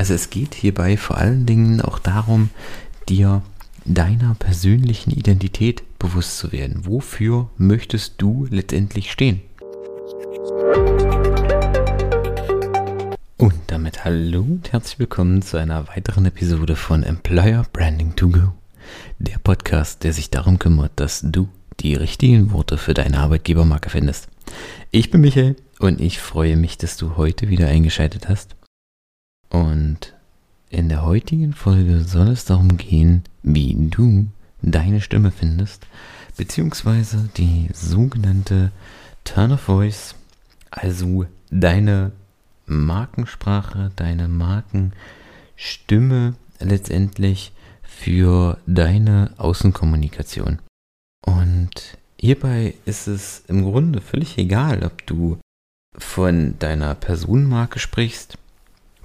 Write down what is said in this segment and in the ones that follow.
Also es geht hierbei vor allen Dingen auch darum, dir deiner persönlichen Identität bewusst zu werden. Wofür möchtest du letztendlich stehen? Und damit hallo und herzlich willkommen zu einer weiteren Episode von Employer Branding to Go. Der Podcast, der sich darum kümmert, dass du die richtigen Worte für deine Arbeitgebermarke findest. Ich bin Michael und ich freue mich, dass du heute wieder eingeschaltet hast. Und in der heutigen Folge soll es darum gehen, wie du deine Stimme findest, beziehungsweise die sogenannte Turn of Voice, also deine Markensprache, deine Markenstimme letztendlich für deine Außenkommunikation. Und hierbei ist es im Grunde völlig egal, ob du von deiner Personenmarke sprichst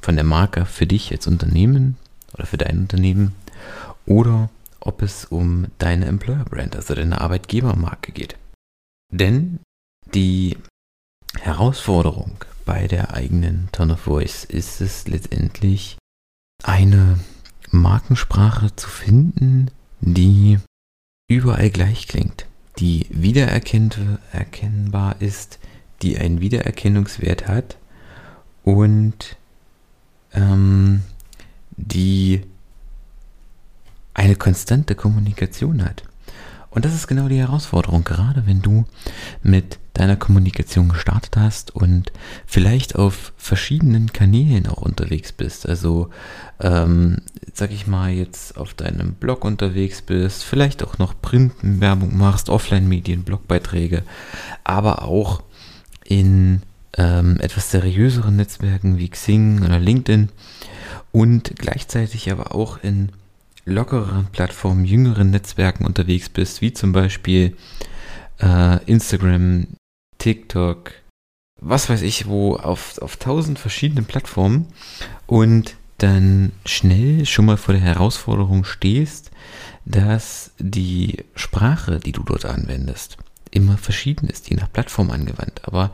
von der Marke für dich als Unternehmen oder für dein Unternehmen oder ob es um deine Employer Brand, also deine Arbeitgebermarke geht. Denn die Herausforderung bei der eigenen Tone of Voice ist es letztendlich eine Markensprache zu finden, die überall gleich klingt, die wiedererkennbar ist, die einen Wiedererkennungswert hat und ähm, die eine konstante Kommunikation hat. Und das ist genau die Herausforderung, gerade wenn du mit deiner Kommunikation gestartet hast und vielleicht auf verschiedenen Kanälen auch unterwegs bist. Also, ähm, sag ich mal, jetzt auf deinem Blog unterwegs bist, vielleicht auch noch Printwerbung machst, Offline-Medien, Blogbeiträge, aber auch in ähm, etwas seriöseren Netzwerken wie Xing oder LinkedIn und gleichzeitig aber auch in lockereren Plattformen, jüngeren Netzwerken unterwegs bist, wie zum Beispiel äh, Instagram, TikTok, was weiß ich wo, auf, auf tausend verschiedenen Plattformen und dann schnell schon mal vor der Herausforderung stehst, dass die Sprache, die du dort anwendest, immer verschieden ist, je nach Plattform angewandt. Aber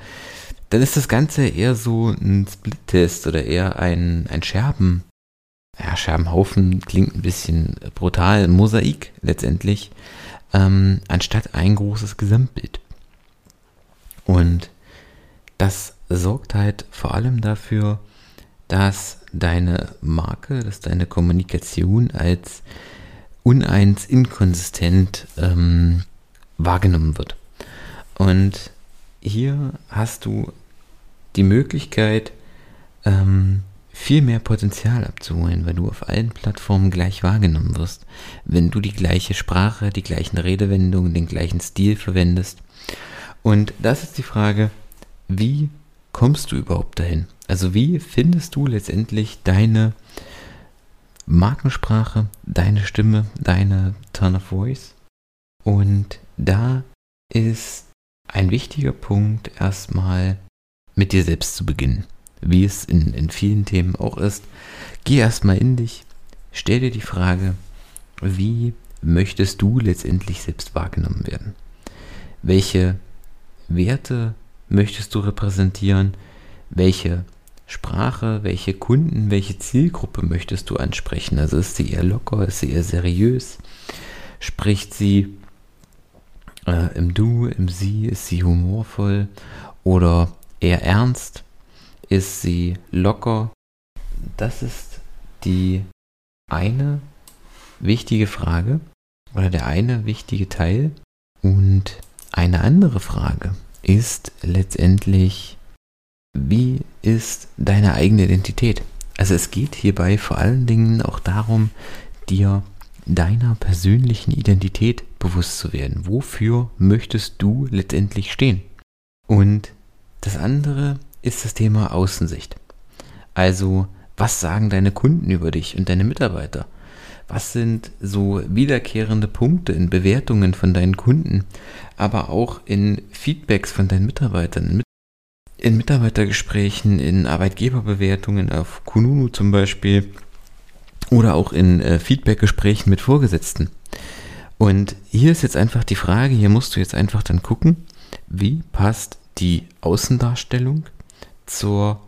dann ist das Ganze eher so ein Split-Test oder eher ein, ein Scherben. Ja, Scherbenhaufen klingt ein bisschen brutal, Mosaik letztendlich, ähm, anstatt ein großes Gesamtbild. Und das sorgt halt vor allem dafür, dass deine Marke, dass deine Kommunikation als uneins, inkonsistent ähm, wahrgenommen wird. Und hier hast du die Möglichkeit, ähm, viel mehr Potenzial abzuholen, weil du auf allen Plattformen gleich wahrgenommen wirst, wenn du die gleiche Sprache, die gleichen Redewendungen, den gleichen Stil verwendest. Und das ist die Frage, wie kommst du überhaupt dahin? Also wie findest du letztendlich deine Markensprache, deine Stimme, deine Turn of Voice? Und da ist ein wichtiger Punkt erstmal mit dir selbst zu beginnen. Wie es in, in vielen Themen auch ist. Geh erstmal in dich, stell dir die Frage, wie möchtest du letztendlich selbst wahrgenommen werden? Welche Werte möchtest du repräsentieren? Welche Sprache, welche Kunden, welche Zielgruppe möchtest du ansprechen? Also ist sie eher locker, ist sie eher seriös? Spricht sie äh, im Du, im Sie, ist sie humorvoll oder eher ernst? Ist sie locker? Das ist die eine wichtige Frage oder der eine wichtige Teil. Und eine andere Frage ist letztendlich, wie ist deine eigene Identität? Also es geht hierbei vor allen Dingen auch darum, dir deiner persönlichen Identität bewusst zu werden. Wofür möchtest du letztendlich stehen? Und das andere ist das Thema Außensicht. Also, Was sagen deine Kunden über dich und deine Mitarbeiter? Was sind so wiederkehrende Punkte in Bewertungen von deinen Kunden, aber auch in Feedbacks von deinen Mitarbeitern, in Mitarbeitergesprächen, in Arbeitgeberbewertungen auf Kununu zum Beispiel oder auch in äh, Feedbackgesprächen mit Vorgesetzten. Und hier ist jetzt einfach die Frage, hier musst du jetzt einfach dann gucken, wie passt die Außendarstellung zur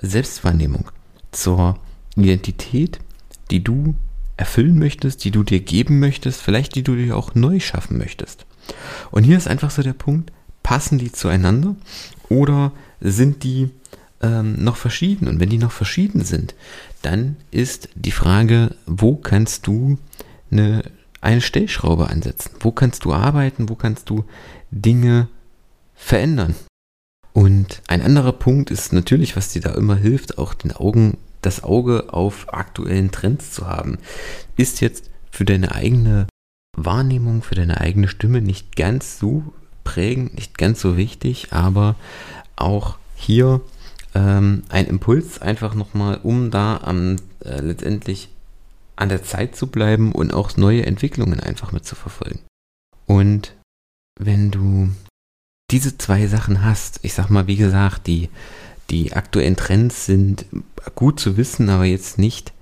Selbstwahrnehmung zur Identität, die du erfüllen möchtest, die du dir geben möchtest, vielleicht die du dir auch neu schaffen möchtest. Und hier ist einfach so der Punkt, passen die zueinander oder sind die ähm, noch verschieden? Und wenn die noch verschieden sind, dann ist die Frage, wo kannst du eine, eine Stellschraube ansetzen? Wo kannst du arbeiten? Wo kannst du Dinge verändern? Und ein anderer Punkt ist natürlich, was dir da immer hilft, auch den Augen, das Auge auf aktuellen Trends zu haben. Ist jetzt für deine eigene Wahrnehmung, für deine eigene Stimme nicht ganz so prägend, nicht ganz so wichtig, aber auch hier ähm, ein Impuls einfach nochmal, um da am, äh, letztendlich an der Zeit zu bleiben und auch neue Entwicklungen einfach mitzuverfolgen. Und wenn du diese zwei Sachen hast, ich sag mal, wie gesagt, die, die aktuellen Trends sind gut zu wissen, aber jetzt nicht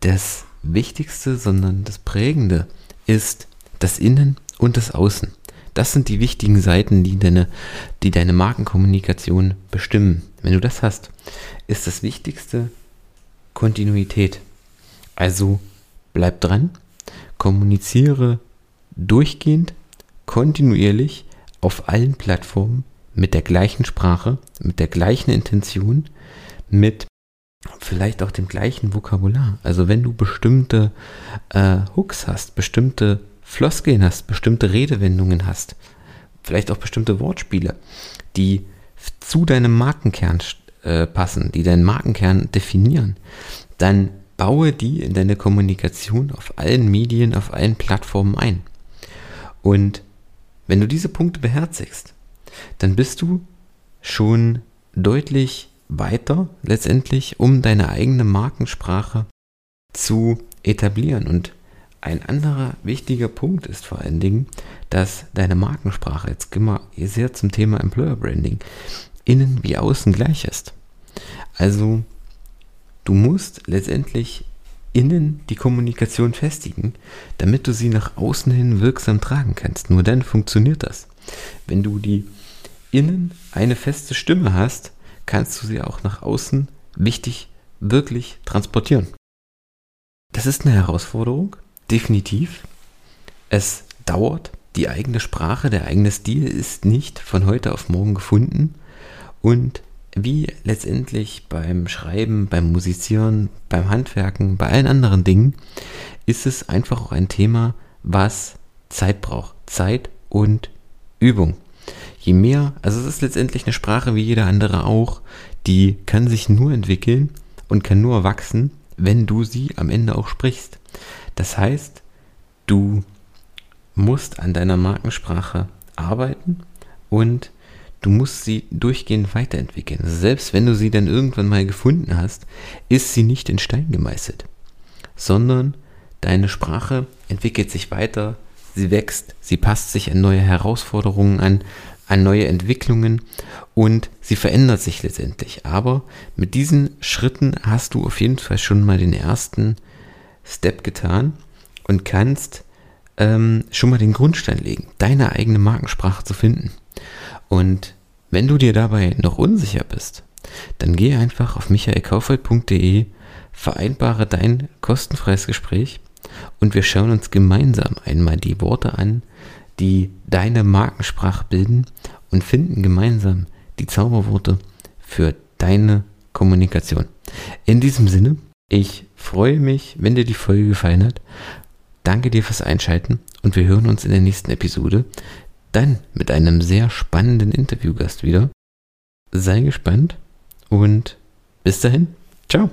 das Wichtigste, sondern das Prägende ist das Innen und das Außen. Das sind die wichtigen Seiten, die deine, die deine Markenkommunikation bestimmen. Wenn du das hast, ist das Wichtigste Kontinuität. Also bleib dran, kommuniziere durchgehend, kontinuierlich auf allen Plattformen mit der gleichen Sprache, mit der gleichen Intention, mit vielleicht auch dem gleichen Vokabular. Also wenn du bestimmte äh, Hooks hast, bestimmte Floskeln hast, bestimmte Redewendungen hast, vielleicht auch bestimmte Wortspiele, die zu deinem Markenkern äh, passen, die deinen Markenkern definieren, dann baue die in deine Kommunikation auf allen Medien, auf allen Plattformen ein. Und wenn du diese Punkte beherzigst, dann bist du schon deutlich weiter letztendlich, um deine eigene Markensprache zu etablieren. Und ein anderer wichtiger Punkt ist vor allen Dingen, dass deine Markensprache, jetzt gehen wir sehr zum Thema Employer Branding, innen wie außen gleich ist. Also du musst letztendlich innen die Kommunikation festigen, damit du sie nach außen hin wirksam tragen kannst. Nur dann funktioniert das. Wenn du die innen eine feste Stimme hast, kannst du sie auch nach außen wichtig, wirklich transportieren. Das ist eine Herausforderung, definitiv. Es dauert. Die eigene Sprache, der eigene Stil ist nicht von heute auf morgen gefunden und wie letztendlich beim Schreiben, beim Musizieren, beim Handwerken, bei allen anderen Dingen, ist es einfach auch ein Thema, was Zeit braucht. Zeit und Übung. Je mehr, also es ist letztendlich eine Sprache wie jeder andere auch, die kann sich nur entwickeln und kann nur wachsen, wenn du sie am Ende auch sprichst. Das heißt, du musst an deiner Markensprache arbeiten und Du musst sie durchgehend weiterentwickeln. Also selbst wenn du sie dann irgendwann mal gefunden hast, ist sie nicht in Stein gemeißelt, sondern deine Sprache entwickelt sich weiter, sie wächst, sie passt sich an neue Herausforderungen an, an neue Entwicklungen und sie verändert sich letztendlich. Aber mit diesen Schritten hast du auf jeden Fall schon mal den ersten Step getan und kannst ähm, schon mal den Grundstein legen, deine eigene Markensprache zu finden. Und wenn du dir dabei noch unsicher bist, dann geh einfach auf michaelkaufhold.de, vereinbare dein kostenfreies Gespräch und wir schauen uns gemeinsam einmal die Worte an, die deine Markensprache bilden und finden gemeinsam die Zauberworte für deine Kommunikation. In diesem Sinne, ich freue mich, wenn dir die Folge gefallen hat. Danke dir fürs Einschalten und wir hören uns in der nächsten Episode dann mit einem sehr spannenden Interviewgast wieder. Sei gespannt und bis dahin, ciao.